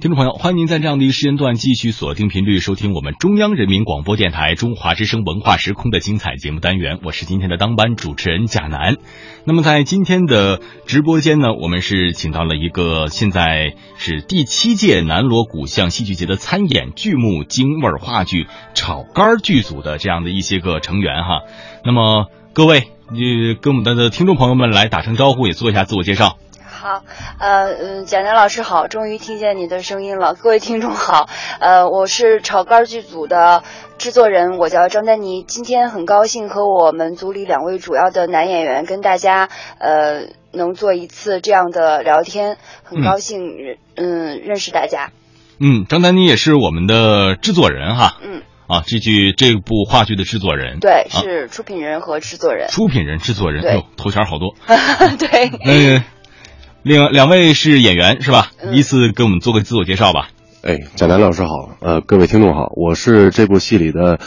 听众朋友，欢迎您在这样的一个时间段继续锁定频率收听我们中央人民广播电台中华之声文化时空的精彩节目单元。我是今天的当班主持人贾楠。那么在今天的直播间呢，我们是请到了一个现在是第七届南锣鼓巷戏剧节的参演剧目京味话剧炒肝剧组的这样的一些个成员哈。那么各位，你跟我们的听众朋友们来打声招呼，也做一下自我介绍。好，呃，嗯，贾楠老师好，终于听见你的声音了。各位听众好，呃，我是炒肝剧组的制作人，我叫张丹妮。今天很高兴和我们组里两位主要的男演员跟大家，呃，能做一次这样的聊天，很高兴，嗯，认识大家。嗯，张丹妮也是我们的制作人哈。嗯。啊，这剧这部话剧的制作人，对，是出品人和制作人。出品人、制作人，对，头衔好多。对。嗯。另两位是演员是吧？依次给我们做个自我介绍吧。哎，贾楠老师好，呃，各位听众好，我是这部戏里的，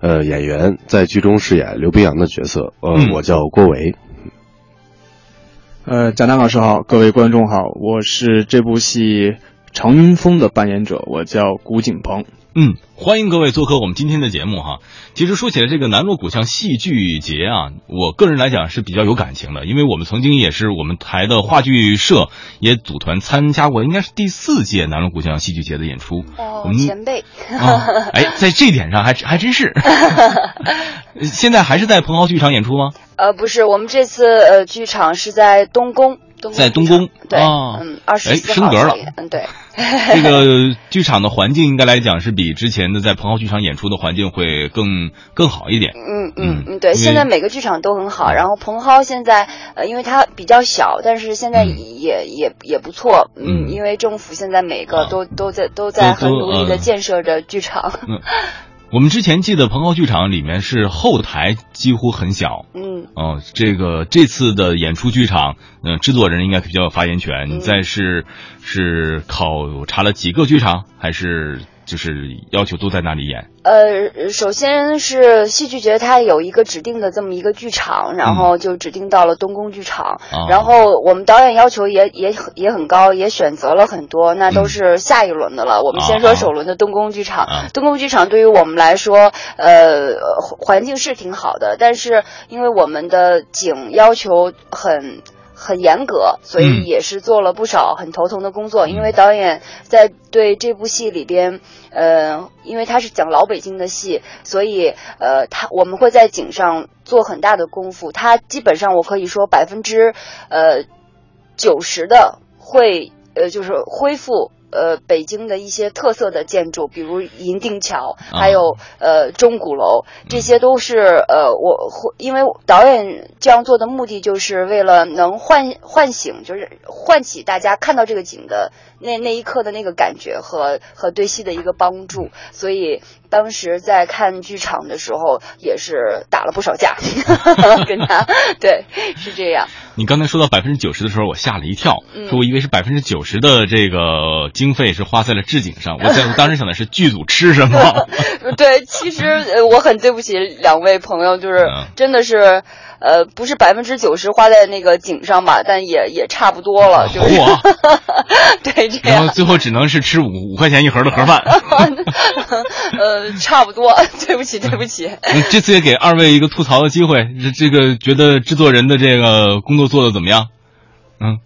呃，演员，在剧中饰演刘冰洋的角色，呃，我叫郭维。呃，贾楠老师好，各位观众好，我是这部戏常云峰的扮演者，我叫古景鹏。嗯，欢迎各位做客我们今天的节目哈。其实说起来，这个南锣鼓巷戏剧节啊，我个人来讲是比较有感情的，因为我们曾经也是我们台的话剧社也组团参加过，应该是第四届南锣鼓巷戏剧节的演出。哦，前辈。啊，哎，在这点上还还真是。现在还是在蓬蒿剧场演出吗？呃，不是，我们这次呃剧场是在东宫。在东宫。对，嗯，二十四号。哎，升格了。嗯，对。这个剧场的环境应该来讲是比之前的在蓬蒿剧场演出的环境会更更好一点。嗯嗯嗯，对，现在每个剧场都很好。然后蓬蒿现在呃，因为它比较小，但是现在也也也不错。嗯，因为政府现在每个都都在都在很努力的建设着剧场。我们之前记得蓬蒿剧场里面是后台几乎很小。嗯。哦，这个这次的演出剧场，嗯，制作人应该比较有发言权。你在是是考察了几个剧场，还是？就是要求都在那里演。呃，首先是戏剧节，它有一个指定的这么一个剧场，然后就指定到了东宫剧场。然后我们导演要求也也也很高，也选择了很多，那都是下一轮的了。我们先说首轮的东宫剧场。东宫剧场对于我们来说，呃，环境是挺好的，但是因为我们的景要求很。很严格，所以也是做了不少很头疼的工作。因为导演在对这部戏里边，呃，因为他是讲老北京的戏，所以呃，他我们会在景上做很大的功夫。他基本上我可以说百分之呃九十的会呃就是恢复。呃，北京的一些特色的建筑，比如银锭桥，还有呃钟鼓楼，这些都是呃我因为导演这样做的目的，就是为了能唤唤醒，就是唤起大家看到这个景的那那一刻的那个感觉和和对戏的一个帮助，所以当时在看剧场的时候也是打了不少架，跟他 对是这样。你刚才说到百分之九十的时候，我吓了一跳，说我以为是百分之九十的这个经费是花在了置景上，我在 当时想的是剧组吃什么。对，其实我很对不起两位朋友，就是真的是。呃，不是百分之九十花在那个景上吧，但也也差不多了，就是。对，这样。然后最后只能是吃五五块钱一盒的盒饭。呃，差不多，对不起，对不起。这次也给二位一个吐槽的机会，这个觉得制作人的这个工作做的怎么样？嗯。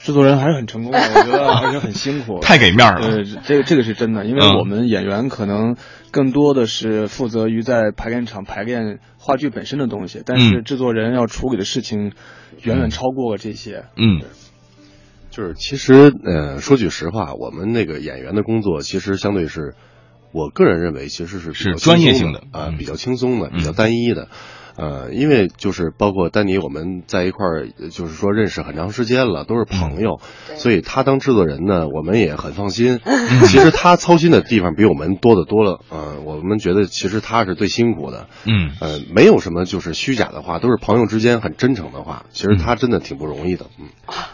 制作人还是很成功的，我觉得而且很辛苦，太给面了。对，这个这个是真的，因为我们演员可能更多的是负责于在排练场排练话剧本身的东西，但是制作人要处理的事情远远超过这些。嗯，就是其实呃，说句实话，我们那个演员的工作其实相对是，我个人认为其实是是专业性的啊，比较轻松的，比较单一的。呃，因为就是包括丹尼，我们在一块儿，就是说认识很长时间了，都是朋友，所以他当制作人呢，我们也很放心。其实他操心的地方比我们多的多了。呃，我们觉得其实他是最辛苦的。嗯，呃，没有什么就是虚假的话，都是朋友之间很真诚的话。其实他真的挺不容易的。嗯，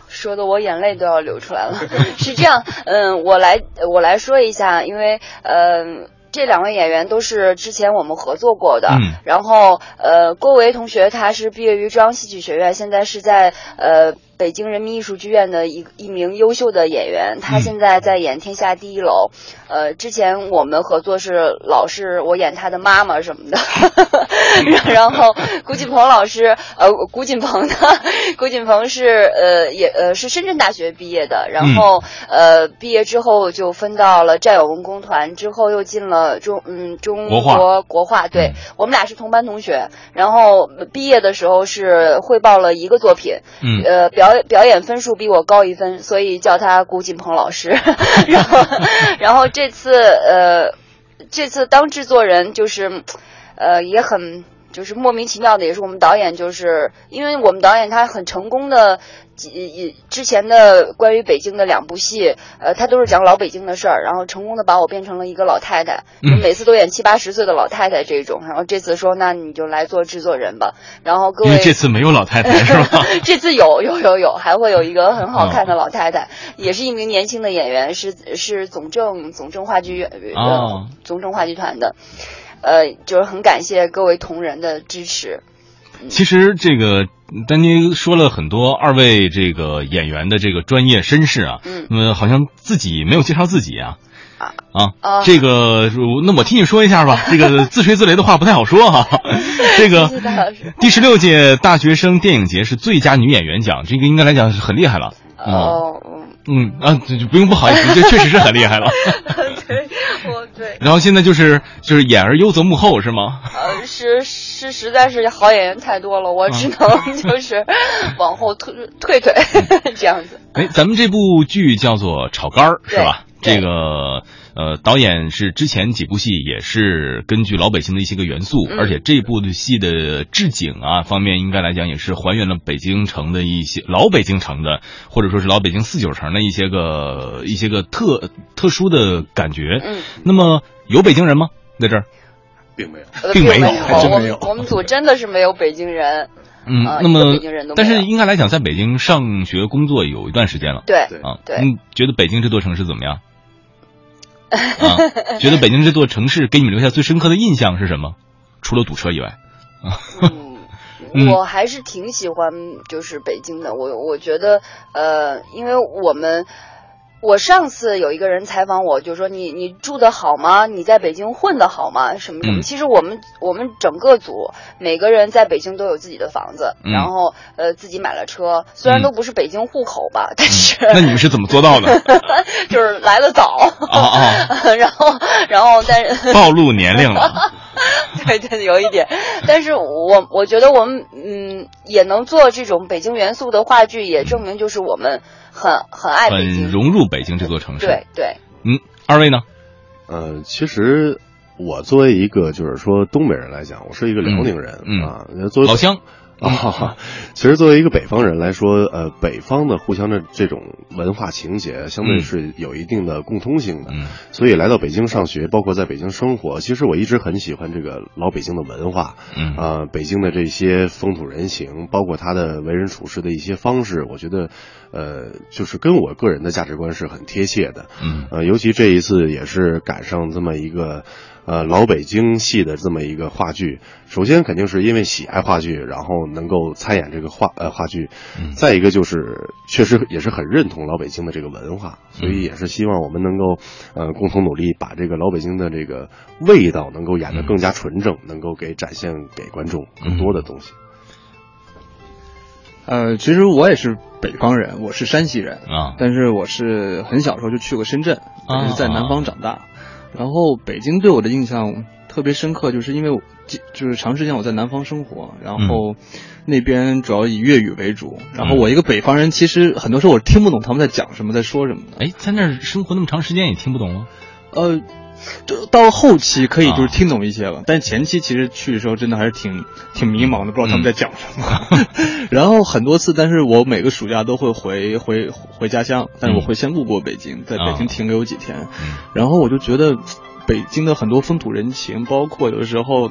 说的我眼泪都要流出来了。是这样，嗯，我来我来说一下，因为嗯。这两位演员都是之前我们合作过的，然后呃，郭维同学他是毕业于中央戏剧学院，现在是在呃北京人民艺术剧院的一一名优秀的演员，他现在在演《天下第一楼》。呃，之前我们合作是老是我演他的妈妈什么的，然后古锦鹏老师，呃，谷锦鹏呢，古锦鹏是呃也呃是深圳大学毕业的，然后呃毕业之后就分到了战友文工团，之后又进了中嗯中国国画，对我们俩是同班同学，然后毕业的时候是汇报了一个作品，嗯，呃表表演分数比我高一分，所以叫他古锦鹏老师，然后然后这次呃这次当制作人就是呃也很。就是莫名其妙的，也是我们导演，就是因为我们导演他很成功的，几之前的关于北京的两部戏，呃，他都是讲老北京的事儿，然后成功的把我变成了一个老太太，每次都演七八十岁的老太太这种，然后这次说那你就来做制作人吧，然后各位这次没有老太太 是吧？这次有有有有，还会有一个很好看的老太太，也是一名年轻的演员，是是总政总政话剧呃总政话剧团的。呃，就是很感谢各位同仁的支持。其实这个丹妮说了很多二位这个演员的这个专业身世啊，嗯，好像自己没有介绍自己啊。啊啊，这个那我替你说一下吧。这个自吹自擂的话不太好说哈。这个第十六届大学生电影节是最佳女演员奖，这个应该来讲是很厉害了。哦，嗯啊，就不用不好意思，这确实是很厉害了。对，然后现在就是就是演而优则幕后是吗？呃，是是，实在是好演员太多了，我只能就是往后退退退 这样子。哎，咱们这部剧叫做《炒肝儿》是吧？这个呃，导演是之前几部戏也是根据老北京的一些个元素，而且这部的戏的置景啊方面，应该来讲也是还原了北京城的一些老北京城的，或者说是老北京四九城的一些个一些个特特殊的感觉。嗯，那么有北京人吗？在这儿，并没有，并没有，还真没有。我们组真的是没有北京人。嗯，那么但是应该来讲，在北京上学工作有一段时间了。对啊，对，嗯，觉得北京这座城市怎么样？啊，觉得北京这座城市给你们留下最深刻的印象是什么？除了堵车以外，啊，我还是挺喜欢就是北京的。我我觉得，呃，因为我们。我上次有一个人采访我，就说你你住的好吗？你在北京混的好吗？什么什么？其实我们我们整个组每个人在北京都有自己的房子，然后呃自己买了车，虽然都不是北京户口吧，但是那你们是怎么做到的？就是来的早 啊啊，然后然后但是 暴露年龄了，对对，有一点，但是我我觉得我们嗯也能做这种北京元素的话剧，也证明就是我们。很很爱北京，融入北京这座城市。对对，嗯，二位呢？呃，其实我作为一个就是说东北人来讲，我是一个辽宁人啊，作为老乡。啊，其实作为一个北方人来说，呃，北方的互相的这种文化情节，相对是有一定的共通性的。嗯，所以来到北京上学，包括在北京生活，其实我一直很喜欢这个老北京的文化。嗯，啊，北京的这些风土人情，包括他的为人处事的一些方式，我觉得，呃，就是跟我个人的价值观是很贴切的。嗯，呃，尤其这一次也是赶上这么一个。呃，老北京戏的这么一个话剧，首先肯定是因为喜爱话剧，然后能够参演这个话呃话剧，再一个就是确实也是很认同老北京的这个文化，所以也是希望我们能够呃共同努力，把这个老北京的这个味道能够演得更加纯正，能够给展现给观众更多的东西。呃，其实我也是北方人，我是山西人啊，但是我是很小时候就去过深圳，也是在南方长大。然后北京对我的印象特别深刻，就是因为就是长时间我在南方生活，然后那边主要以粤语为主。然后我一个北方人，其实很多时候我听不懂他们在讲什么，在说什么的。哎，在那儿生活那么长时间也听不懂吗？呃，到后期可以就是听懂一些了，但前期其实去的时候真的还是挺挺迷茫的，不知道他们在讲什么。然后很多次，但是我每个暑假都会回回回家乡，但是我会先路过北京，在北京停留几天。然后我就觉得北京的很多风土人情，包括有的时候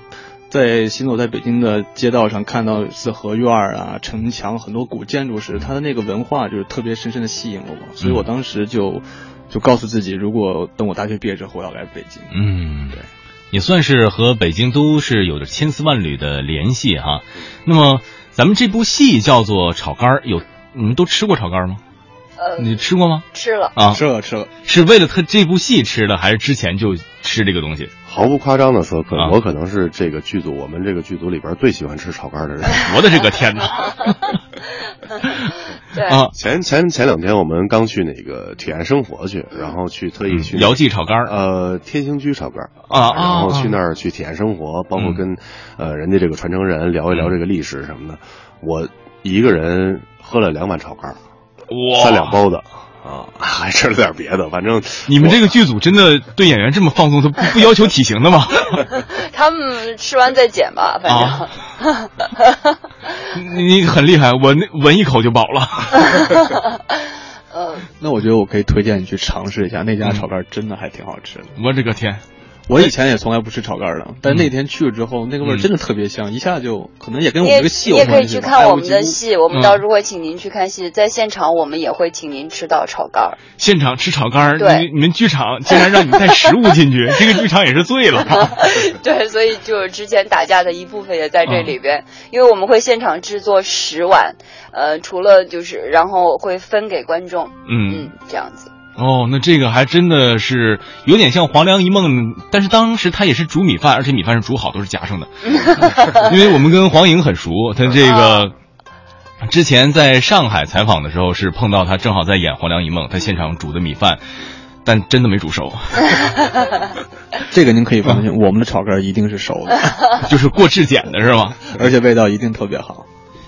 在行走在北京的街道上看到四合院啊、城墙、很多古建筑时，它的那个文化就是特别深深的吸引了我，所以我当时就。就告诉自己，如果等我大学毕业之后，我要来北京。嗯，对，也算是和北京都是有着千丝万缕的联系哈。那么，咱们这部戏叫做《炒肝儿》，有你们都吃过炒肝吗？呃，你吃过吗？吃了啊，吃了吃了，是为了他这部戏吃的，还是之前就吃这个东西？毫不夸张的说，可能我可能是这个剧组我们这个剧组里边最喜欢吃炒肝的人。我的这个天哪！对。啊，前前前两天我们刚去那个体验生活去，然后去特意去姚记炒肝儿呃天兴居炒肝啊啊然后去啊那儿去体验生活，包括嗯。跟呃人家这个传承人聊一聊这个历史什么的。我一个人喝了两碗炒肝三两包子啊，还吃了点别的，反正 你们这个剧组真的对演员这么放纵，他不不要求体型的吗？他们吃完再减吧，反正。你你很厉害，我那闻一口就饱了。嗯，那我觉得我可以推荐你去尝试一下那家炒肝，真的还挺好吃的。我这个天，我以前也从来不吃炒肝的，但那天去了之后，那个味儿真的特别香，一下就可能也跟我们这个戏有关你也可以。去看我们的戏，我们嗯到时候会请您去看戏，在现场我们也会请您吃到炒肝儿。现场吃炒肝儿，对你你们剧场竟然让你带食物进去，这个剧场也是醉了。对，所以就是之前打架的一部分也在这里嗯边，因为我们会现场制作十碗，呃，除了就是然后会分给观众，嗯嗯，这样子。哦，那这个还真的是有点像黄粱一梦，但是当时他也是煮米饭，而且米饭是煮好，都是夹上的。因为我们跟黄颖很熟，他这个之前在上海采访的时候是碰到他，正好在演《黄粱一梦》，他现场煮的米饭，但真的没煮熟，这个您可以放心，我们的炒肝一定是熟的，就是过质检的是吗？而且味道一定特别好。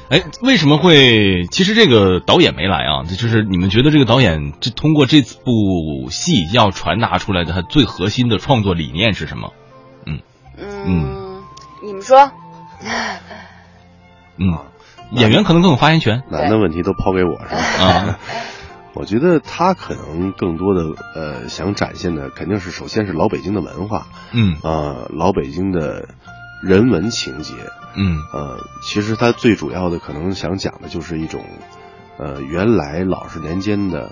哎，为什么会？其实这个导演没来啊，这就是你们觉得这个导演这通过这部戏要传达出来的他最核心的创作理念是什么？嗯嗯，你们说，嗯，演员可能更有发言权男的问题都抛给我是吧？啊。我觉得他可能更多的呃想展现的肯定是首先是老北京的文化嗯啊、老北京的人文情节，嗯呃，其实他最主要的可能想讲的就是一种，呃，原来老式年间的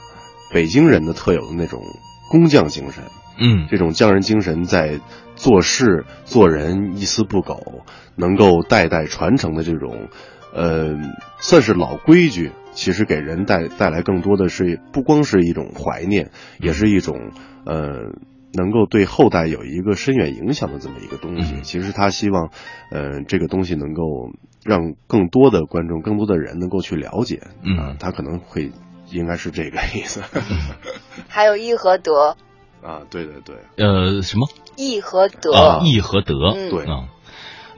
北京人的特有的那种工匠精神，嗯这种匠人精神在做事做人一丝不苟，能够代代传承的这种，呃，算是老规矩，其实给人带带来更多的是不光是一种怀念，也是一种呃。能够对后代有一个深远影响的这么一个东西，嗯。其实他希望，呃，这个东西能够让更多的观众、更多的人能够去了解，嗯。啊他可能会应该是这个意思，还有义和德，啊，对对对，呃，什么？义和德，啊，义和德。嗯对。啊，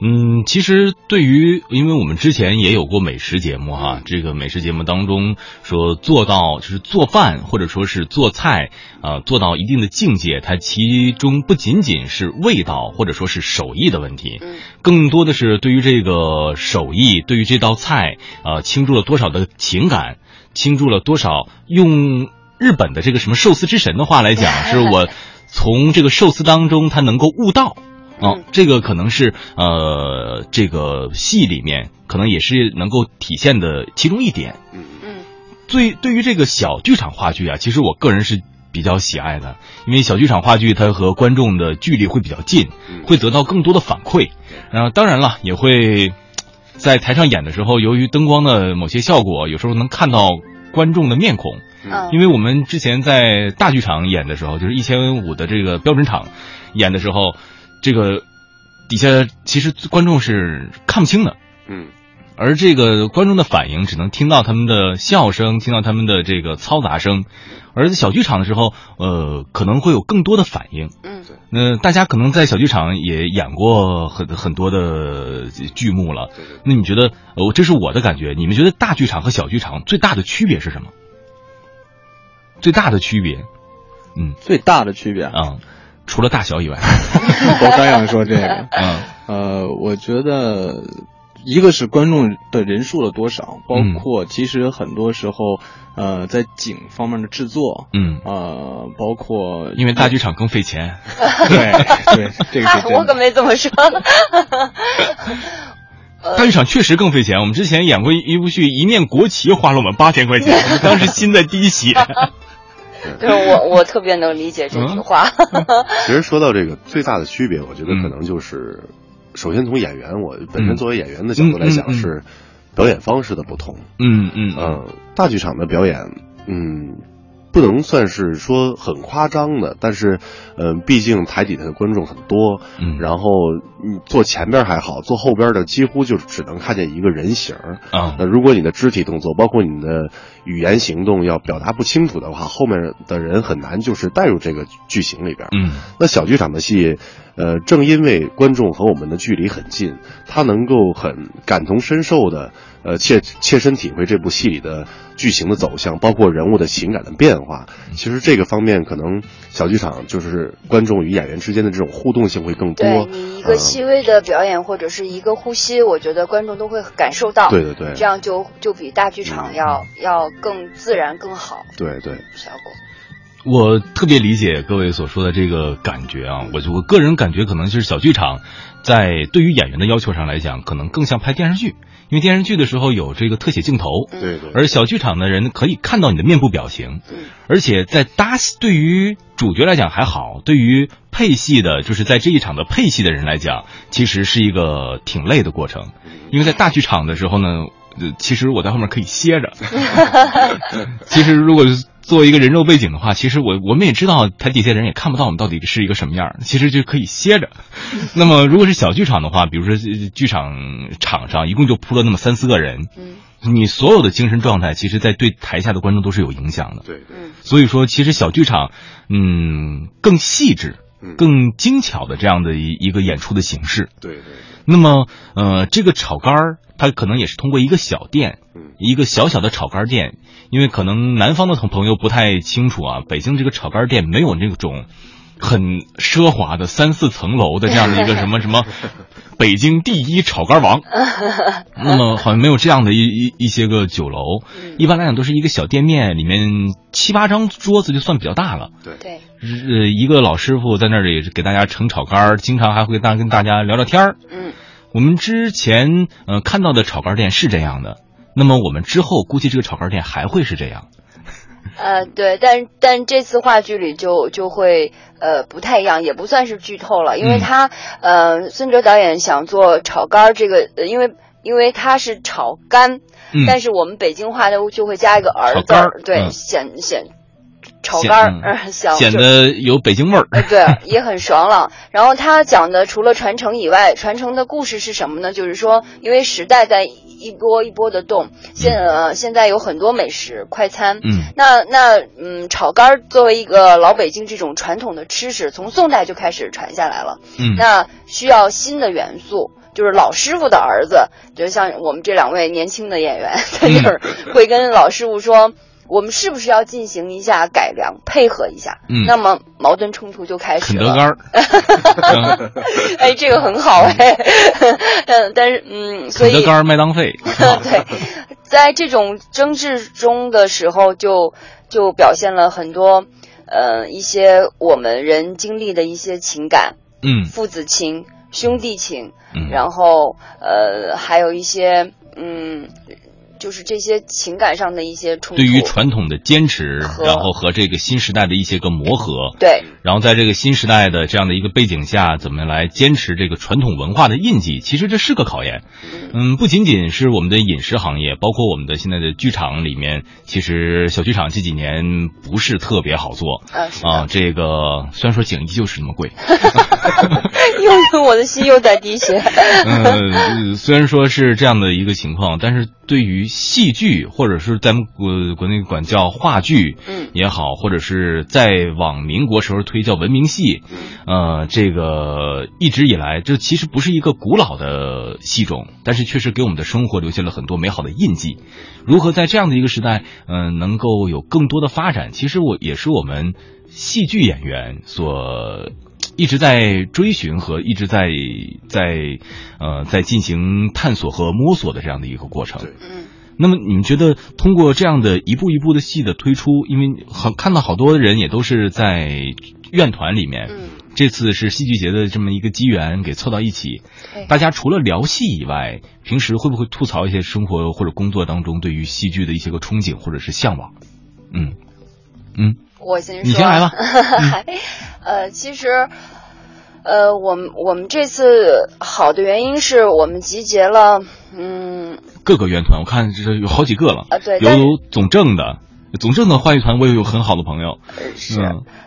嗯，其实对于，因为我们之前也有过美食节目哈，这个美食节目当中说做到就是做饭或者说是做菜啊、做到一定的境界，它其中不仅仅是味道或者说是手艺的问题，嗯更多的是对于这个手艺，对于这道菜，呃，倾注了多少的情感，倾注了多少用日本的这个什么寿司之神的话来讲，是我从这个寿司当中他能够悟到。哦嗯，这个可能是呃，这个戏里面可能也是能够体现的其中一点。嗯嗯最对于这个小剧场话剧啊，其实我个人是比较喜爱的，因为小剧场话剧它和观众的距离会比较近，嗯会得到更多的反馈。然后当然了，也会在台上演的时候，由于灯光的某些效果，有时候能看到观众的面孔。嗯，因为我们之前在大剧场演的时候，就是一千五的这个标准场演的时候，这个底下其实观众是看不清的。嗯。而这个观众的反应只能听到他们的笑声，听到他们的这个嘈杂声，而在小剧场的时候，呃，可能会有更多的反应。嗯。那大家可能在小剧场也演过很很多的剧目了，对对那你觉得，呃，这是我的感觉，你们觉得大剧场和小剧场最大的区别是什么？最大的区别，嗯。最大的区别，啊、除了大小以外，我刚想说这个，嗯呃，我觉得一个是观众的人数的多少，包嗯括其实很多时候，呃，在景方面的制作，嗯，呃，包括因为大剧场更费钱，对对，这个嗨是真的。我可没这么说。大剧场确实更费钱。我们之前演过一一部剧，一面国旗花了我们八千块钱，我们当时心在滴血。对我我特别能理解这句话。其实说到这个最大的区别，我觉得嗯可能就是，首先从演员，我本嗯身作为演员的角度来讲是，表演方式的不同。嗯嗯嗯，大剧场的表演，嗯。不能算是说很夸张的，但是，嗯，毕竟台底下的观众很多，嗯，然后你坐前边还好，坐后边的几乎就只能看见一个人形啊。那如果你的肢体动作，包括你的语言行动要表达不清楚的话，后面的人很难就是带入这个剧情里边。嗯，那小剧场的戏，呃，正因为观众和我们的距离很近，他能够很感同身受的。呃，切切身体会这部戏里的剧情的走向，包括人物的情感的变化。其实这个方面，可能小剧场就是观众与演员之间的这种互动性会更多。对你一个细微的表演或者是一个呼吸，我觉得观众都会感受到。对对对，这样就就比大剧场要要更自然更好。对对，效果。我特别理解各位所说的这个感觉啊，我我个人感觉可能就是小剧场，在对于演员的要求上来讲，可能更像拍电视剧。因为电视剧的时候有这个特写镜头，对对，而小剧场的人可以看到你的面部表情，而且在搭戏，对于主角来讲还好，对于配戏的，就是在这一场的配戏的人来讲，其实是一个挺累的过程，因为在大剧场的时候呢，其实我在后面可以歇着，其实如果。作为一个人肉背景的话，其实我我们也知道台底下人也看不到我们到底是一个什么样，其实就可以歇着。那么如果是小剧场的话，比如说剧场场上一共就铺了那么三四个人，嗯，你所有的精神状态，其实，在对台下的观众都是有影响的。对，嗯，所以说，其实小剧场，嗯，更细致、更精巧的这样的一一个演出的形式。对对。那么，呃，这个炒肝儿，它可能也是通过一个小店，一个小小的炒肝店。因为可能南方的同朋友不太清楚啊，北京这个炒肝店没有那种很奢华的三四层楼的这样的一个什么什么 北京第一炒肝王，那么好像没有这样的一一一些个酒楼，一般来讲都是一个小店面，里面七八张桌子就算比较大了。对对，呃，一个老师傅在那里给大家盛炒肝，经常还会大跟大家聊聊天儿。嗯，我们之前呃看到的炒肝店是这样的。那么我们之后估计这个炒肝店还会是这样，呃，对，但但这次话剧里就就会呃不太一样，也不算是剧透了，因为他呃孙哲导演想做炒肝这个，因为因为他是炒肝，但是我们北京话就就会加一个儿字，对，显显。炒肝儿，显得有北京味儿。对，也很爽朗。然后他讲的除了传承以外，传承的故事是什么呢？就是说，因为时代在一波一波的动，现呃现在有很多美食快餐。嗯，那那嗯，炒肝儿作为一个老北京这种传统的吃食，从宋代就开始传下来了。嗯，那需要新的元素，就是老师傅的儿子，就像我们这两位年轻的演员在这儿会跟老师傅说。我们是不是要进行一下改良，配合一下？嗯，那么矛盾冲突就开始了。肯德肝儿，哎，这个很好哎。嗯，但是嗯，所以肯德肝麦当费。对，在这种争执中的时候，就就表现了很多呃一些我们人经历的一些情感，嗯，父子情、兄弟情，嗯，然后呃还有一些嗯。就是这些情感上的一些冲突，对于传统的坚持，然后和这个新时代的一些个磨合，对，然后在这个新时代的这样的一个背景下，怎么来坚持这个传统文化的印记？其实这是个考验。嗯，不仅仅是我们的饮食行业，包括我们的现在的剧场里面，其实小剧场这几年不是特别好做啊。这个虽然说景依旧是那么贵 又用我的心又在滴血。嗯，虽然说是这样的一个情况，但是。对于戏剧，或者是咱们国国内管叫话剧，嗯，也好，或者是在往民国时候推叫文明戏，呃，这个一直以来，这其实不是一个古老的戏种，但是确实给我们的生活留下了很多美好的印记。如何在这样的一个时代，嗯，能够有更多的发展，其实我也是我们戏剧演员所。一直在追寻和一直在在呃在进行探索和摸索的这样的一个过程。嗯。那么你们觉得通过这样的一步一步的戏的推出，因为好看到好多人也都是在院团里面。嗯。这次是戏剧节的这么一个机缘，给凑到一起。大家除了聊戏以外，平时会不会吐槽一些生活或者工作当中对于戏剧的一些个憧憬或者是向往？嗯嗯。我先说。你先来吧。呃，其实，呃，我们我们这次好的原因是我们集结了，嗯，各个院团，我看这有好几个了啊，对，有有总政的，总政的话剧团我也有很好的朋友，是，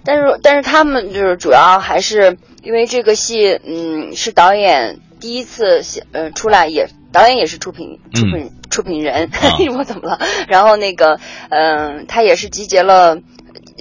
但是但是他们就是主要还是因为这个戏，嗯，是导演第一次呃出来，也导演也是出品出品出品人，我怎么了？然后那个嗯，他也是集结了。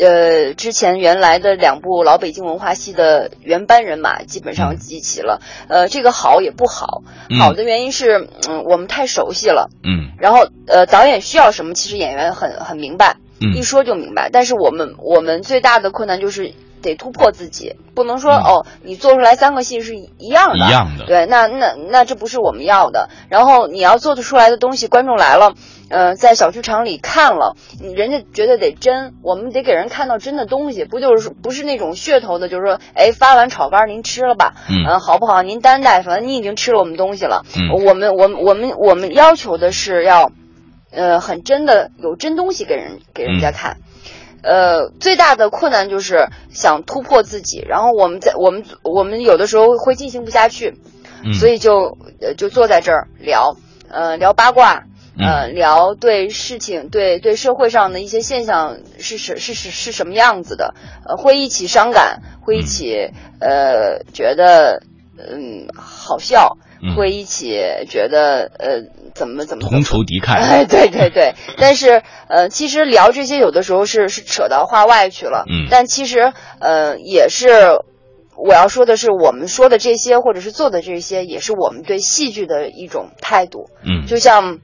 呃，之前原来的两部老北京文化戏的原班人马基本上集齐了。呃，这个好也不好，好的原因是，嗯，我们太熟悉了。嗯。然后，呃，导演需要什么，其实演员很很明白，一说就明白。但是我们我们最大的困难就是。得突破自己，不能说哦，你做出来三个戏是一样的，一样的，对，那那那这不是我们要的。然后你要做得出来的东西，观众来了，呃，在小剧场里看了，人家觉得得真，我们得给人看到真的东西，不就是不是那种噱头的，就是说，哎，发完炒肝您吃了吧，嗯，好不好？您担待，反正你已经吃了我们东西了，嗯，我们我们我们我们要求的是要，呃，很真的有真东西给人给人家看。呃，最大的困难就是想突破自己，然后我们在我们我们有的时候会进行不下去，所以就呃就坐在这儿聊，呃聊八卦，呃聊对事情对对社会上的一些现象是是是是是什么样子的，呃会一起伤感，会一起呃觉得嗯好笑。会一起觉得呃怎么怎么同仇敌忾？哎，对对对。但是呃，其实聊这些有的时候是是扯到话外去了。嗯。但其实呃，也是我要说的是，我们说的这些或者是做的这些，也是我们对戏剧的一种态度。嗯。就像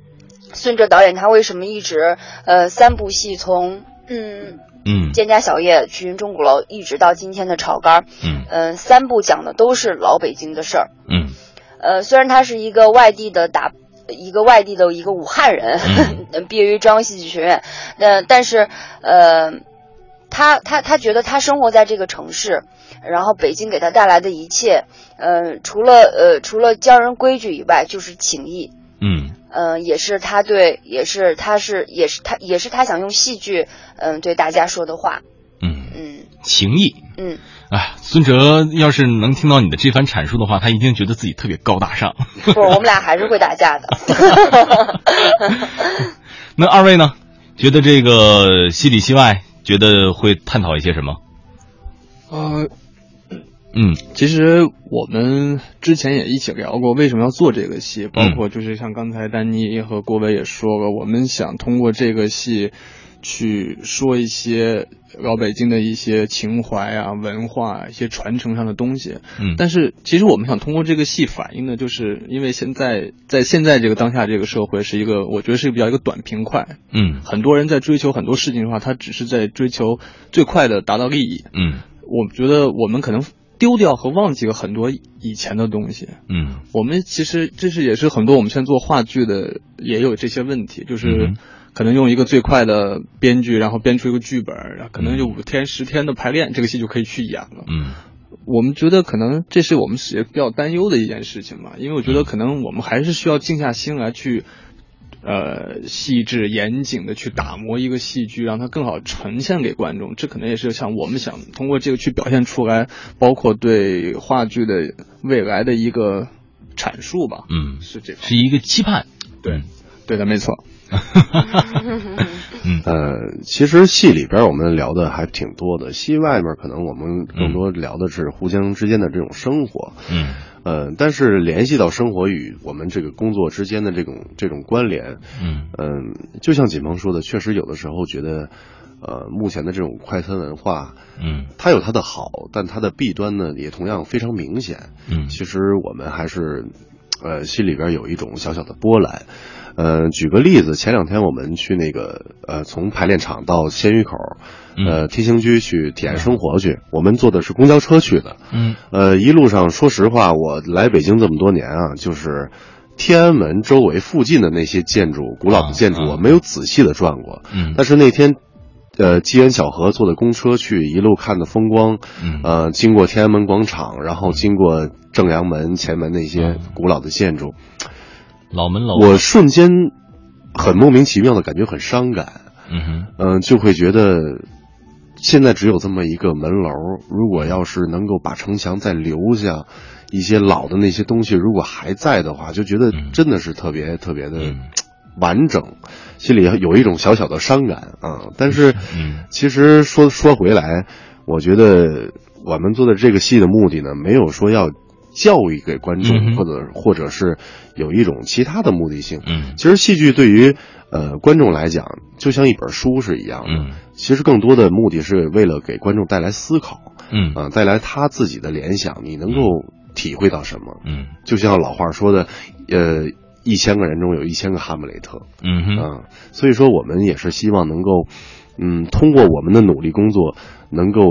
孙哲导演，他为什么一直呃三部戏从嗯嗯《蒹葭小叶》《去云钟鼓楼》一直到今天的《炒肝》嗯。嗯三部讲的都是老北京的事儿。嗯。呃，虽然他是一个外地的打，一个外地的一个武汉人，毕业于中央戏剧学院，那但是呃，他他他觉得他生活在这个城市，然后北京给他带来的一切，呃，除了呃除了教人规矩以外，就是情谊，嗯，呃，也是他对，也是他是也是他也是他想用戏剧，嗯，对大家说的话，嗯嗯，情谊，嗯。哎，孙哲要是能听到你的这番阐述的话，他一定觉得自己特别高大上。不，我们俩还是会打架的。那二位呢？觉得这个戏里戏外，觉得会探讨一些什么？呃，嗯，其实我们之前也一起聊过为什么要做这个戏，包括就是像刚才丹妮和郭伟也说了，我们想通过这个戏去说一些。老北京的一些情怀啊、文化、一些传承上的东西，嗯，但是其实我们想通过这个戏反映的，就是因为现在在现在这个当下这个社会是一个，我觉得是比较一个短平快，嗯，很多人在追求很多事情的话，他只是在追求最快的达到利益，嗯，我觉得我们可能丢掉和忘记了很多以前的东西，嗯，我们其实这是也是很多我们现在做话剧的也有这些问题，就是。可能用一个最快的编剧，然后编出一个剧本，然后可能就五天十天的排练，这个戏就可以去演了。嗯，我们觉得可能这是我们也比较担忧的一件事情嘛，因为我觉得可能我们还是需要静下心来去，呃，细致严谨的去打磨一个戏剧，让它更好呈现给观众。这可能也是像我们想通过这个去表现出来，包括对话剧的未来的一个阐述吧。嗯，是这，是一个期盼。对，对的，没错。嗯，呃，其实戏里边我们聊的还挺多的，戏外面可能我们更多聊的是互相之间的这种生活。嗯，呃，但是联系到生活与我们这个工作之间的这种这种关联，嗯嗯，就像锦鹏说的，确实有的时候觉得，呃，目前的这种快餐文化，嗯，它有它的好，但它的弊端呢也同样非常明显。嗯，其实我们还是，呃，心里边有一种小小的波澜。呃，举个例子，前两天我们去那个呃，从排练场到鲜鱼口，呃，天兴居去体验生活去。我们坐的是公交车去的。嗯。呃，一路上，说实话，我来北京这么多年啊，就是天安门周围附近的那些建筑，古老的建筑，我没有仔细的转过。嗯。但是那天，呃，机缘巧合坐的公车去，一路看的风光，呃，经过天安门广场，然后经过正阳门前门那些古老的建筑。老门老，我瞬间很莫名其妙的感觉很伤感，嗯哼，嗯，就会觉得现在只有这么一个门楼，如果要是能够把城墙再留下一些老的那些东西，如果还在的话，就觉得真的是特别特别的完整，心里有一种小小的伤感啊。但是，其实说说回来，我觉得我们做的这个戏的目的呢，没有说要。教育给观众，或者或者是有一种其他的目的性。嗯，其实戏剧对于呃观众来讲，就像一本书是一样的。嗯，其实更多的目的是为了给观众带来思考。嗯，啊，带来他自己的联想，你能够体会到什么？嗯，就像老话说的，呃，一千个人中有一千个哈姆雷特。嗯哼，啊，所以说我们也是希望能够，嗯，通过我们的努力工作，能够。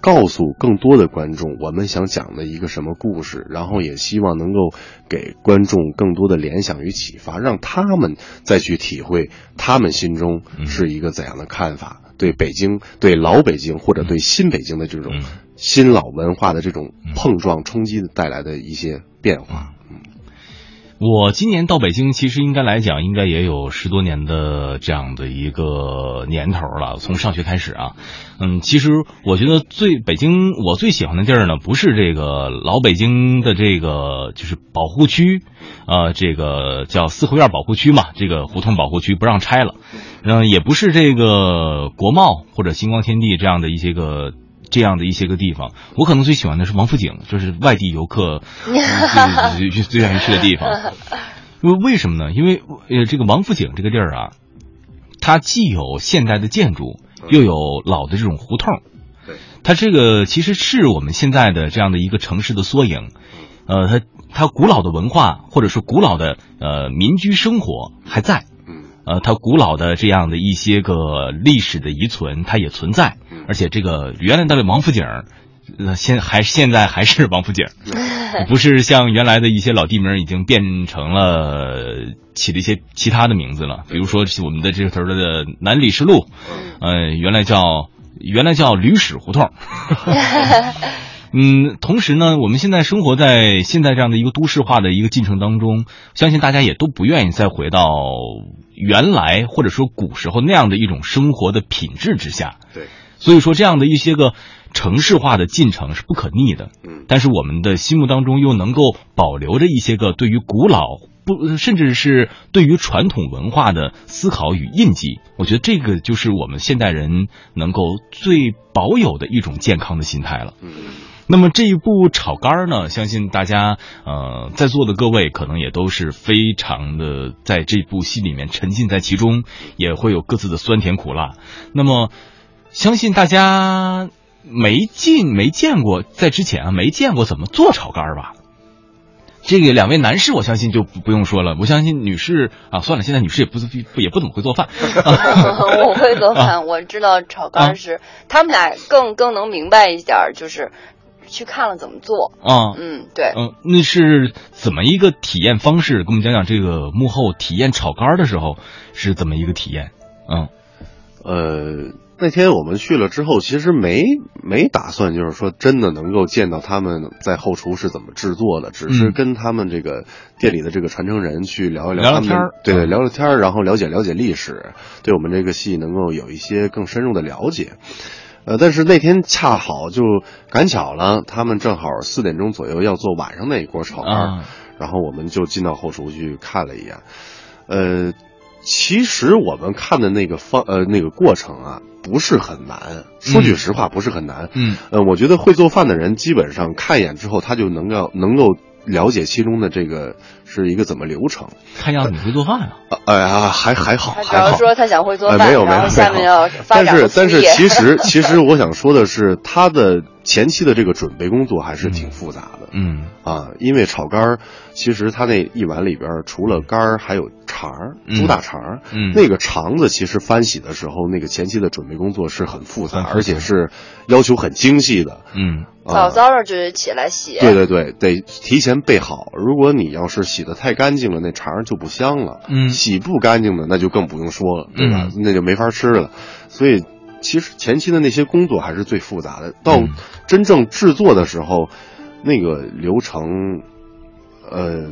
告诉更多的观众，我们想讲的一个什么故事，然后也希望能够给观众更多的联想与启发，让他们再去体会他们心中是一个怎样的看法，对北京、对老北京或者对新北京的这种新老文化的这种碰撞冲击带来的一些变化。我今年到北京，其实应该来讲，应该也有十多年的这样的一个年头了。从上学开始啊，嗯，其实我觉得最北京我最喜欢的地儿呢，不是这个老北京的这个就是保护区，呃，这个叫四合院保护区嘛，这个胡同保护区不让拆了，嗯，也不是这个国贸或者星光天地这样的一些个。这样的一些个地方，我可能最喜欢的是王府井，就是外地游客最最最愿意去的地方。因为为什么呢？因为呃，这个王府井这个地儿啊，它既有现代的建筑，又有老的这种胡同。对，它这个其实是我们现在的这样的一个城市的缩影。呃，它它古老的文化或者说古老的呃民居生活还在。呃，它古老的这样的一些个历史的遗存，它也存在，而且这个原来的王府井，呃，现还现在还是王府井，不是像原来的一些老地名已经变成了起了一些其他的名字了，比如说我们的这头的南礼士路，呃，原来叫原来叫吕史胡同。嗯，同时呢，我们现在生活在现在这样的一个都市化的一个进程当中，相信大家也都不愿意再回到原来或者说古时候那样的一种生活的品质之下。对，所以说这样的一些个城市化的进程是不可逆的。嗯，但是我们的心目当中又能够保留着一些个对于古老不，甚至是对于传统文化的思考与印记。我觉得这个就是我们现代人能够最保有的一种健康的心态了。嗯。那么这一部炒肝呢，相信大家呃在座的各位可能也都是非常的在这部戏里面沉浸在其中，也会有各自的酸甜苦辣。那么相信大家没进没见过，在之前啊没见过怎么做炒肝吧？这个两位男士，我相信就不用说了。我相信女士啊，算了，现在女士也不不也不怎么会做饭。我会做 饭，我知道炒肝是他们俩更更能明白一点，就是。去看了怎么做啊？嗯，对，嗯，那是怎么一个体验方式？给我们讲讲这个幕后体验炒肝的时候是怎么一个体验？嗯，呃，那天我们去了之后，其实没没打算，就是说真的能够见到他们在后厨是怎么制作的，只是跟他们这个店里的这个传承人去聊一聊他们，对对，聊聊天然后了解了解历史，对我们这个戏能够有一些更深入的了解。呃，但是那天恰好就赶巧了，他们正好四点钟左右要做晚上那一锅炒肝，然后我们就进到后厨去看了一眼。呃，其实我们看的那个方呃那个过程啊，不是很难，说句实话不是很难。嗯，呃，我觉得会做饭的人基本上看一眼之后，他就能够能够。了解其中的这个是一个怎么流程？看样子你会做饭啊？哎呀，还还好，还好。说他想会做饭，没有没有下面要但是但是其实其实我想说的是，他的前期的这个准备工作还是挺复杂的。嗯啊，因为炒肝儿，其实它那一碗里边除了肝儿还有肠儿，猪大肠儿。嗯，那个肠子其实翻洗的时候，那个前期的准备工作是很复杂，而且是要求很精细的。嗯。早早的就得起来洗，对对对，得提前备好。如果你要是洗的太干净了，那肠就不香了。嗯，洗不干净的，那就更不用说了，对吧？那就没法吃了。所以，其实前期的那些工作还是最复杂的。到真正制作的时候，那个流程，呃，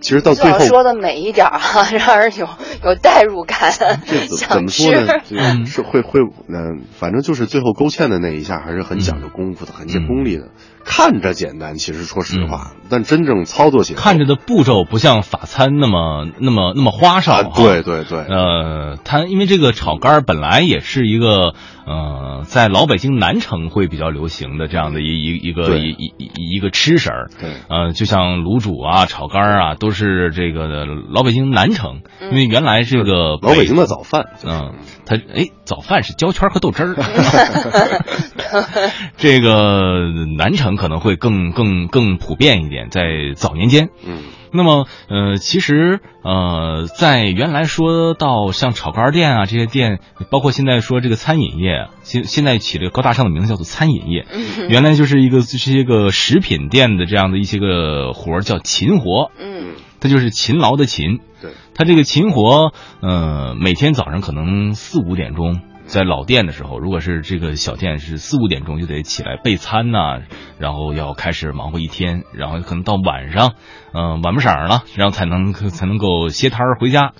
其实到最后说的美一点啊，让人有有代入感。这怎么说呢？是会会嗯，反正就是最后勾芡的那一下还是很讲究功夫的，很见功力的。看着简单，其实说实话，但真正操作起来，看着的步骤不像法餐那么那么那么花哨。对对对，呃，它因为这个炒肝本来也是一个呃，在老北京南城会比较流行的这样的一一一个一一一一个吃食儿。对，呃，就像卤煮啊、炒肝啊，都是这个老北京南城，因为原来这个老北京的早饭，嗯，它哎，早饭是焦圈和豆汁儿。这个南城。可能会更更更普遍一点，在早年间，嗯，那么呃，其实呃，在原来说到像炒肝店啊这些店，包括现在说这个餐饮业，现现在起了个高大上的名字叫做餐饮业，原来就是一个这些个食品店的这样的一些个活儿叫勤活，嗯，它就是勤劳的勤，对，它这个勤活，呃，每天早上可能四五点钟。在老店的时候，如果是这个小店，是四五点钟就得起来备餐呐，然后要开始忙活一天，然后可能到晚上，嗯，晚不晌了，然后才能才能够歇摊儿回家。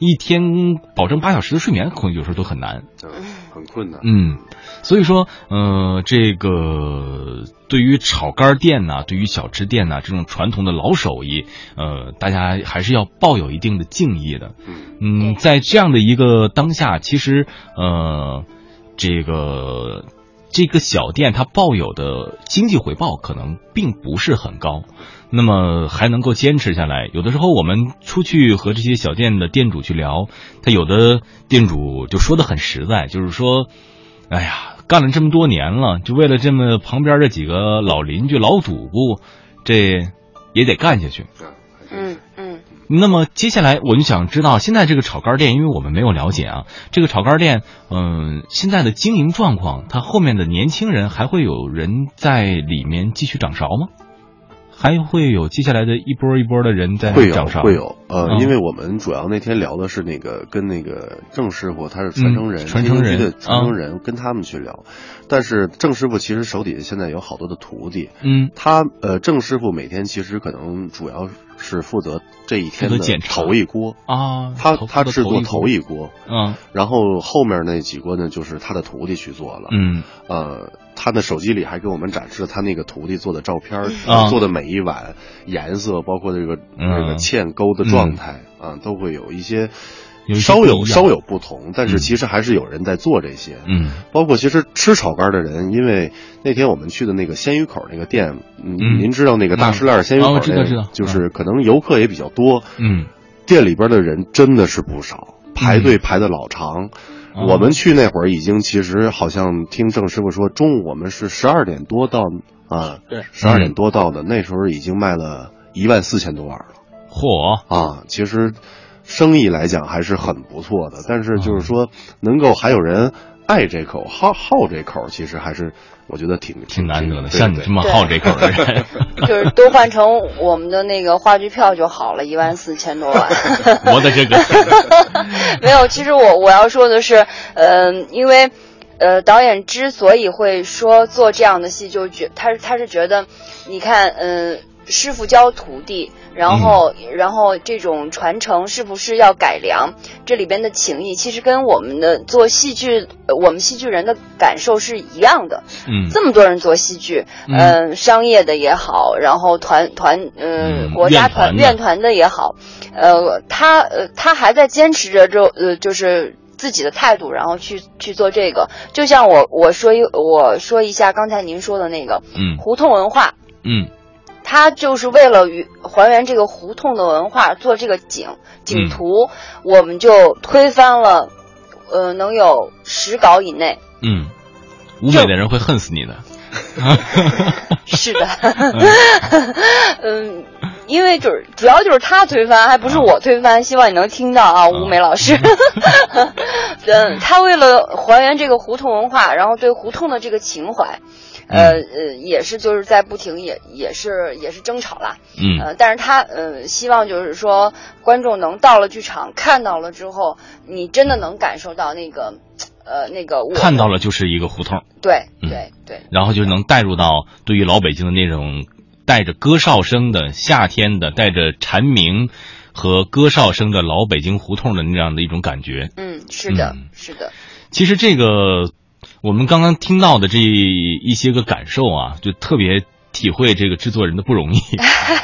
一天保证八小时的睡眠，可能有时候都很难，很困难。嗯，所以说，呃，这个对于炒肝店呐，对于小吃店呐，这种传统的老手艺，呃，大家还是要抱有一定的敬意的。嗯，在这样的一个当下，其实，呃，这个这个小店它抱有的经济回报可能并不是很高。那么还能够坚持下来，有的时候我们出去和这些小店的店主去聊，他有的店主就说的很实在，就是说，哎呀，干了这么多年了，就为了这么旁边这几个老邻居、老主顾，这也得干下去。嗯嗯。那么接下来我就想知道，现在这个炒肝店，因为我们没有了解啊，这个炒肝店，嗯，现在的经营状况，它后面的年轻人还会有人在里面继续掌勺吗？还会有接下来的一波一波的人在会上，会有呃，因为我们主要那天聊的是那个跟那个郑师傅，他是传承人，传承人的传承人，跟他们去聊。但是郑师傅其实手底下现在有好多的徒弟，嗯，他呃郑师傅每天其实可能主要是负责这一天的头一锅啊，他他制作头一锅，嗯，然后后面那几锅呢就是他的徒弟去做了，嗯，呃。他的手机里还给我们展示了他那个徒弟做的照片，做的每一碗颜色，包括这个这个芡勾的状态啊，都会有一些稍有稍有不同。但是其实还是有人在做这些，嗯，包括其实吃炒肝的人，因为那天我们去的那个鲜鱼口那个店，嗯，您知道那个大石栏鲜鱼口那个，就是可能游客也比较多，嗯，店里边的人真的是不少，排队排的老长。我们去那会儿已经，其实好像听郑师傅说，中午我们是十二点多到啊，对，十二点多到的，那时候已经卖了一万四千多碗了。嚯。啊，其实生意来讲还是很不错的，但是就是说能够还有人爱这口、好好这口，其实还是。我觉得挺挺难得的，像你这么好这口的人，就是都换成我们的那个话剧票就好了，一万四千多万。我的这个 没有，其实我我要说的是，嗯，因为，呃，导演之所以会说做这样的戏，就觉他他是觉得，你看，嗯，师傅教徒弟。然后，然后这种传承是不是要改良？这里边的情谊其实跟我们的做戏剧，我们戏剧人的感受是一样的。嗯，这么多人做戏剧，嗯，商业的也好，然后团团，嗯，国家团院团的也好，呃，他呃他还在坚持着这呃就是自己的态度，然后去去做这个。就像我我说一我说一下刚才您说的那个，嗯，胡同文化，嗯。他就是为了与还原这个胡同的文化，做这个景景图，我们就推翻了，呃，能有十稿以内。嗯，舞美的人会恨死你的。是的，嗯，因为就是主要就是他推翻，还不是我推翻。希望你能听到啊，吴美老师。嗯，他为了还原这个胡同文化，然后对胡同的这个情怀。呃呃，也是就是在不停，也也是也是争吵啦。嗯，呃，但是他呃希望就是说观众能到了剧场看到了之后，你真的能感受到那个呃那个看到了就是一个胡同。对对对。然后就能带入到对于老北京的那种带着歌哨声的夏天的，带着蝉鸣和歌哨声的老北京胡同的那样的一种感觉。嗯，是的，是的。其实这个我们刚刚听到的这一些个感受啊，就特别体会这个制作人的不容易。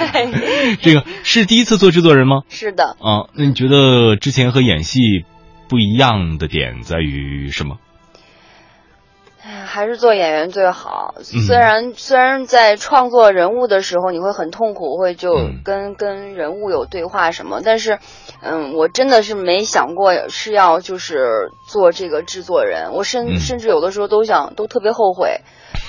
这个是第一次做制作人吗？是的。啊，那你觉得之前和演戏不一样的点在于什么？还是做演员最好。虽然虽然在创作人物的时候你会很痛苦，会就跟跟人物有对话什么，但是，嗯，我真的是没想过是要就是做这个制作人。我甚甚至有的时候都想都特别后悔。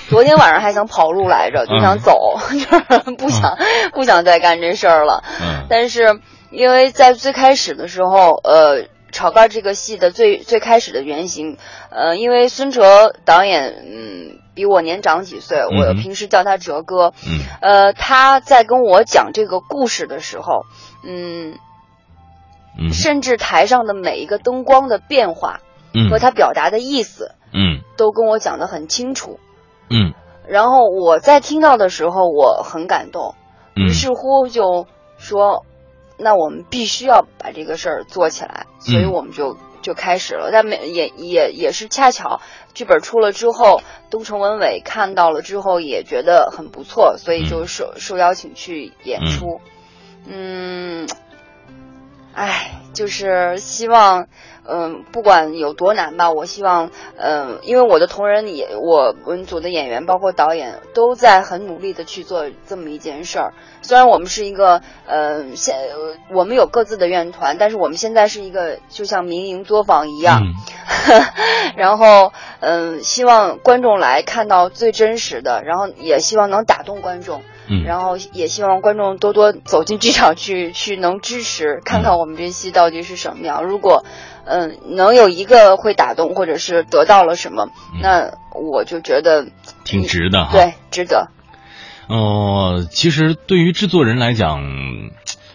昨天晚上还想跑路来着，就想走，就是不想不想再干这事儿了。但是因为在最开始的时候，呃。炒肝这个戏的最最开始的原型，呃，因为孙哲导演，嗯，比我年长几岁，我平时叫他哲哥，嗯，呃，他在跟我讲这个故事的时候，嗯，嗯，甚至台上的每一个灯光的变化，嗯，和他表达的意思，嗯，都跟我讲的很清楚，嗯，然后我在听到的时候，我很感动，于是乎就说。那我们必须要把这个事儿做起来，所以我们就就开始了。但没也也也是恰巧，剧本出了之后，东城文伟看到了之后也觉得很不错，所以就受受邀请去演出。嗯，哎，就是希望。嗯，不管有多难吧，我希望，嗯，因为我的同仁也，我们组的演员，包括导演，都在很努力的去做这么一件事儿。虽然我们是一个，嗯，现我们有各自的院团，但是我们现在是一个就像民营作坊一样。然后，嗯，希望观众来看到最真实的，然后也希望能打动观众。嗯，然后也希望观众多多走进剧场去，去能支持，看看我们这戏到底是什么样。如果嗯，能有一个会打动，或者是得到了什么，那我就觉得挺值的哈。对，值得。哦，其实对于制作人来讲，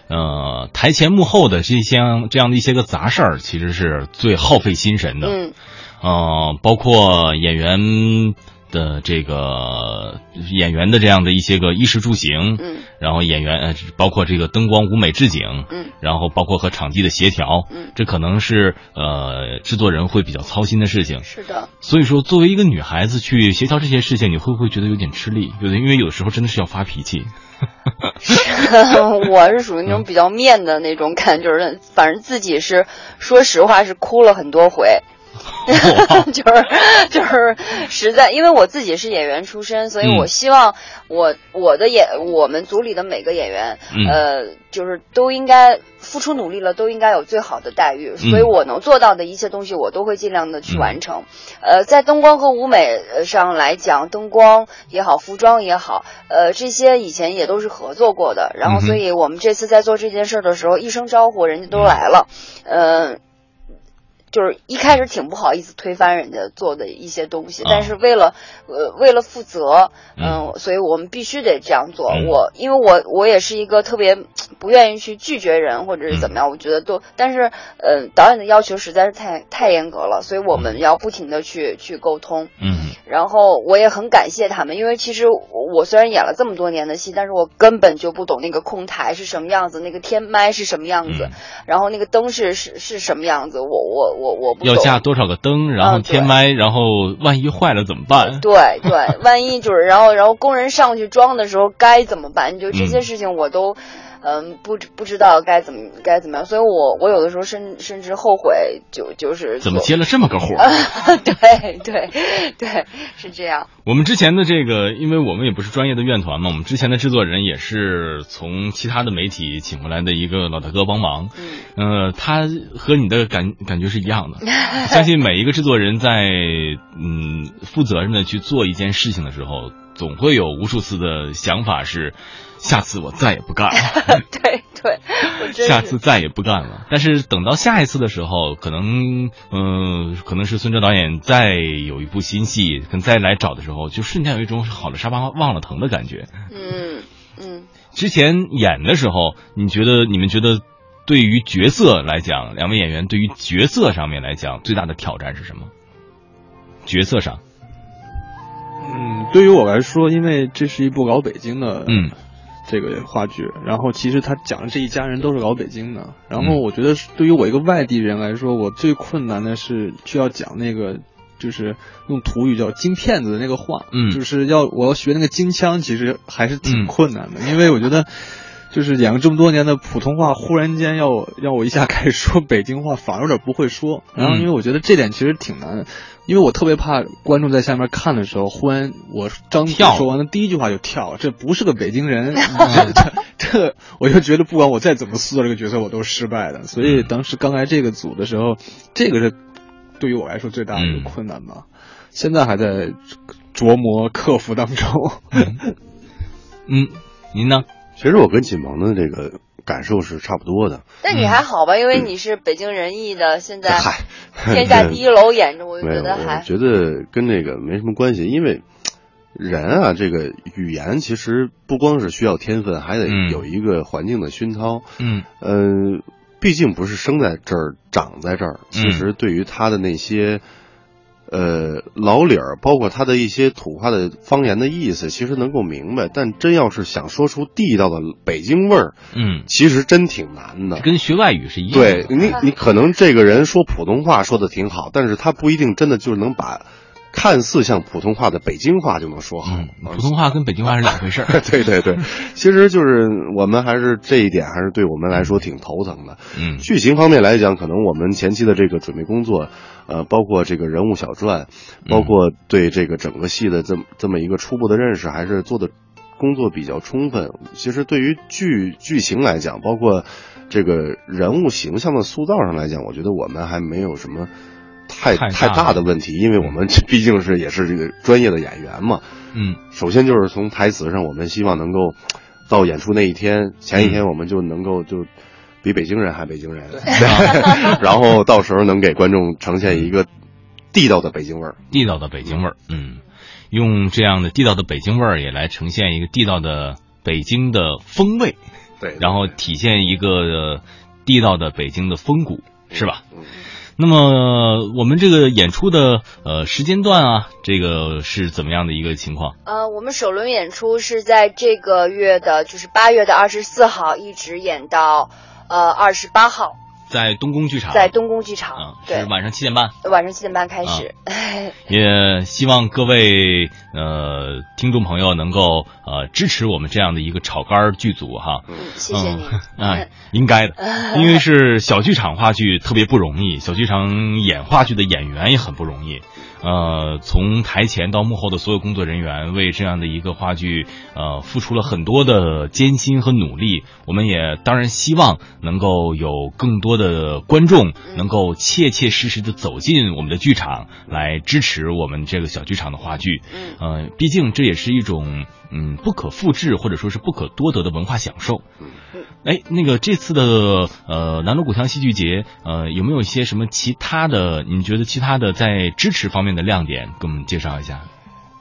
呃，台前幕后的这些这样的一些个杂事儿，其实是最耗费心神的。嗯，呃，包括演员。的这个演员的这样的一些个衣食住行，嗯，然后演员呃，包括这个灯光舞美置景，嗯，然后包括和场地的协调，嗯，这可能是呃制作人会比较操心的事情。是的。所以说，作为一个女孩子去协调这些事情，你会不会觉得有点吃力？有的，因为有的时候真的是要发脾气。我是属于那种比较面的那种感，就是反正自己是说实话是哭了很多回。就是就是实在，因为我自己是演员出身，所以我希望我我的演我们组里的每个演员，呃，就是都应该付出努力了，都应该有最好的待遇。所以我能做到的一切东西，我都会尽量的去完成。呃，在灯光和舞美上来讲，灯光也好，服装也好，呃，这些以前也都是合作过的。然后，所以我们这次在做这件事的时候，一声招呼，人家都来了。嗯。就是一开始挺不好意思推翻人家做的一些东西，但是为了呃为了负责，嗯，所以我们必须得这样做。我因为我我也是一个特别不愿意去拒绝人或者是怎么样，我觉得都，但是呃导演的要求实在是太太严格了，所以我们要不停的去去沟通。嗯，然后我也很感谢他们，因为其实我虽然演了这么多年的戏，但是我根本就不懂那个控台是什么样子，那个天麦是什么样子，然后那个灯是是是什么样子，我我。我我要架多少个灯，然后天麦，然后万一坏了怎么办？对对，万一就是，然后然后工人上去装的时候该怎么办？就这些事情我都。嗯，不不知道该怎么该怎么样，所以我我有的时候甚甚至后悔，就就是怎么接了这么个活儿？对对对，是这样。我们之前的这个，因为我们也不是专业的院团嘛，我们之前的制作人也是从其他的媒体请过来的一个老大哥帮忙。嗯，呃，他和你的感感觉是一样的。相信每一个制作人在嗯负责任的去做一件事情的时候，总会有无数次的想法是。下次我再也不干了。对对，下次再也不干了。但是等到下一次的时候，可能嗯，可能是孙哲导演再有一部新戏，可能再来找的时候，就瞬间有一种好了伤疤忘了疼的感觉。嗯嗯。之前演的时候，你觉得你们觉得对于角色来讲，两位演员对于角色上面来讲，最大的挑战是什么？角色上。嗯，对于我来说，因为这是一部老北京的，嗯，这个话剧，然后其实他讲的这一家人都是老北京的，然后嗯我觉得对于我一个外地人来说，我最困难的是需要讲那个。就是用土语叫“京片子”的那个话，嗯就是要我要学那个京腔，其实还是挺嗯困难的，因为我觉得，就是演了这么多年的普通话，忽然间要我让我一下开始说北京话，反而有点不会说。然后因为我觉得这点其实挺难的，因为我特别怕观众在下面看的时候，忽然我张嘴跳说完了第一句话就跳了，这不是个北京人，这 这这，我就觉得不管我再怎么塑造这个角色，我都是失败的。所以当时刚来这个组的时候，这个是对于我来说最大的一个困难吧。现在还在琢磨克服当中。嗯，您呢？其实我跟锦鹏的这个感受是差不多的。但你还好吧，因为你是北京人艺的，现在嗨，天下第一楼演着，我觉得还觉得跟那个没什么关系，因为人啊，这个语言其实不光是需要天分，还得嗯有一个环境的熏陶。嗯呃，毕竟不是生在这儿长在这儿，嗯其实对于他的那些。呃，老理儿，包括他的一些土话的方言的意思，其实能够明白，但真要是想说出地道的北京味儿，嗯，其实真挺难的。跟学外语是一样的。对你，你可能这个人说普通话说的挺好，但是他不一定真的就能把看似像普通话的北京话就能说好。嗯，普通话跟北京话是两回事儿。对对对，其实就是我们还是这一点还是对我们来说挺头疼的。嗯剧情方面来讲，可能我们前期的这个准备工作，呃，包括这个人物小传，包括对这个整个戏的这么这么一个初步的认识，还是做的工作比较充分。其实对于剧剧情来讲，包括这个人物形象的塑造上来讲，我觉得我们还没有什么太太大的问题，因为我们 毕竟是也是这个专业的演员嘛。嗯。首先就是从台词上，我们希望能够 到演出那一天前一天，我们就能够就比北京人还北京人，然后到时候能给观众呈现一个地道的北京味儿。地道的北京味儿。嗯，用这样的地道的北京味儿也来呈现一个地道的北京的风味，对，然后体现一个呃地道的北京的风骨，是吧？嗯那么我们这个演出的呃时间段啊，这个是怎么样的一个情况？呃，我们首轮演出是在这个月的，就是八月的二十四号，一直演到呃二十八号，在东宫剧场，在东宫剧场，嗯，对是，晚上七点半。晚上七点半开始。也希望各位呃听众朋友能够呃支持我们这样的一个炒肝剧组哈。嗯，谢谢你。嗯，哎，应该的，因为是小剧场话剧特别不容易，小剧场演话剧的演员也很不容易。呃，从台前到幕后的所有工作人员，为这样的一个话剧，呃，付出了很多的艰辛和努力。我们也当然希望能够有更多的观众能够切切实实的走进我们的剧场，来支持我们这个小剧场的话剧。嗯呃，毕竟这也是一种嗯不可复制或者说是不可多得的文化享受。哎，那个这次的呃南锣鼓巷戏剧节，呃有没有一些什么其他的？你觉得其他的在支持方面的亮点，给我们介绍一下？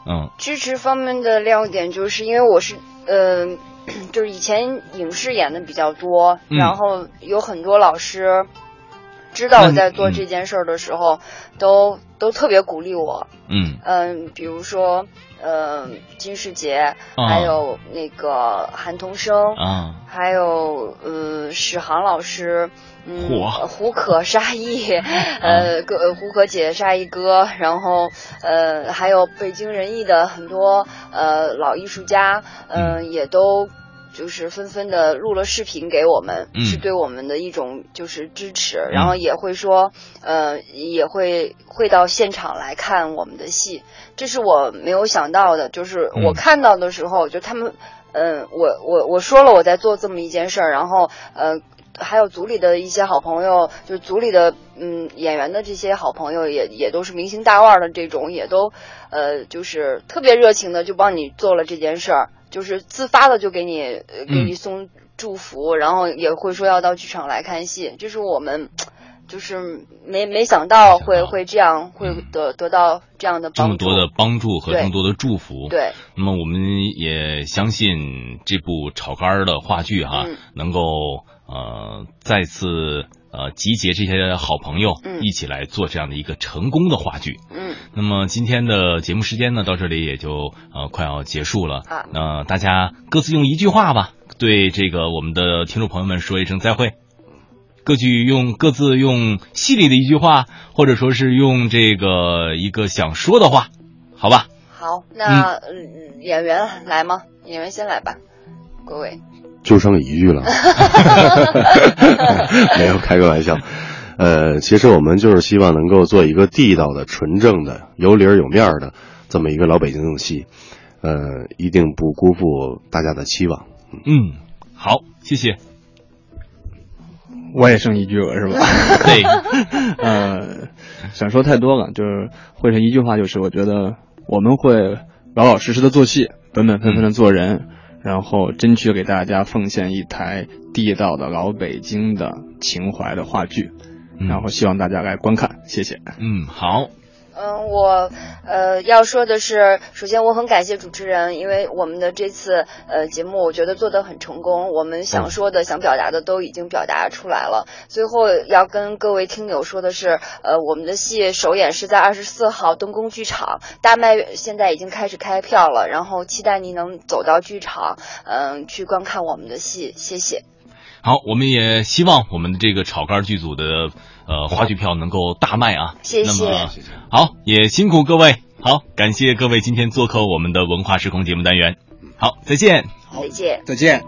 嗯支持方面的亮点就是因为我是呃，就是以前影视演的比较多，嗯然后有很多老师知道我在做这件事儿的时候，都都特别鼓励我。嗯。嗯，比如说呃金世杰，啊。还有那个韩童生，啊。还有呃史航老师，嗯，嚯。胡可、沙溢，呃，胡可姐、沙溢哥，然后呃还有北京人艺的很多呃老艺术家，呃、也都。就是纷纷的录了视频给我们，嗯。是对我们的一种就是支持，然后也会说，呃，也会会到现场来看我们的戏，这是我没有想到的，就是我嗯。看到的时候，就他们，嗯、我我我说了我在做这么一件事儿，然后呃。还有组里的一些好朋友，就组里的嗯演员的这些好朋友也也都是明星大腕儿的这种，也都呃就是特别热情的就帮你做了这件事儿，就是自发的就给你呃给你送祝福，然后也会说要到剧场来看戏，这是我们就是没没想到会会这样会嗯。得得到这样的帮助，这么多的。帮助和对这么多的祝福。对，那么我们也相信这部炒肝儿的话剧哈，嗯。能够呃再次呃集结这些好朋友，嗯一起来做这样的一个成功的话剧。嗯，那么今天的节目时间呢，到这里也就呃快要结束了。啊那、大家各自用一句话吧，对这个我们的听众朋友们说一声再会。各句用各自用戏里的一句话，或者说是用这个一个想说的话，好吧？好，那、嗯、演员来吗？演员先来吧，各位。就剩一句了，没有开个玩笑。呃，其实我们就是希望能够做一个地道的、纯正的、有理儿有面儿的这么一个老北京的戏，呃，一定不辜负大家的期望。嗯，好，谢谢。我也剩一句了，是吧？对，呃，想说太多了，就是汇成一句话，就是我觉得我们会老老实实的做戏，本本分分的做人，然后争取给大家奉献一台地道的老北京的情怀的话剧，嗯然后希望大家来观看，谢谢。嗯，好，嗯，我呃要说的是，首先我很感谢主持人，因为我们的这次呃节目，我觉得做得很成功，我们想说的、想表达的都已经表达出来了。最后要跟各位听友说的是，呃，我们的戏首演是在二十四号东宫剧场，大麦现在已经开始开票了，然后期待您能走到剧场，嗯、去观看我们的戏，谢谢。好，我们也希望我们的这个炒肝剧组的呃话剧票能够大卖啊。谢谢那么好，也辛苦各位。好，感谢各位今天做客我们的文化时空节目单元。好，再见。再见。再见。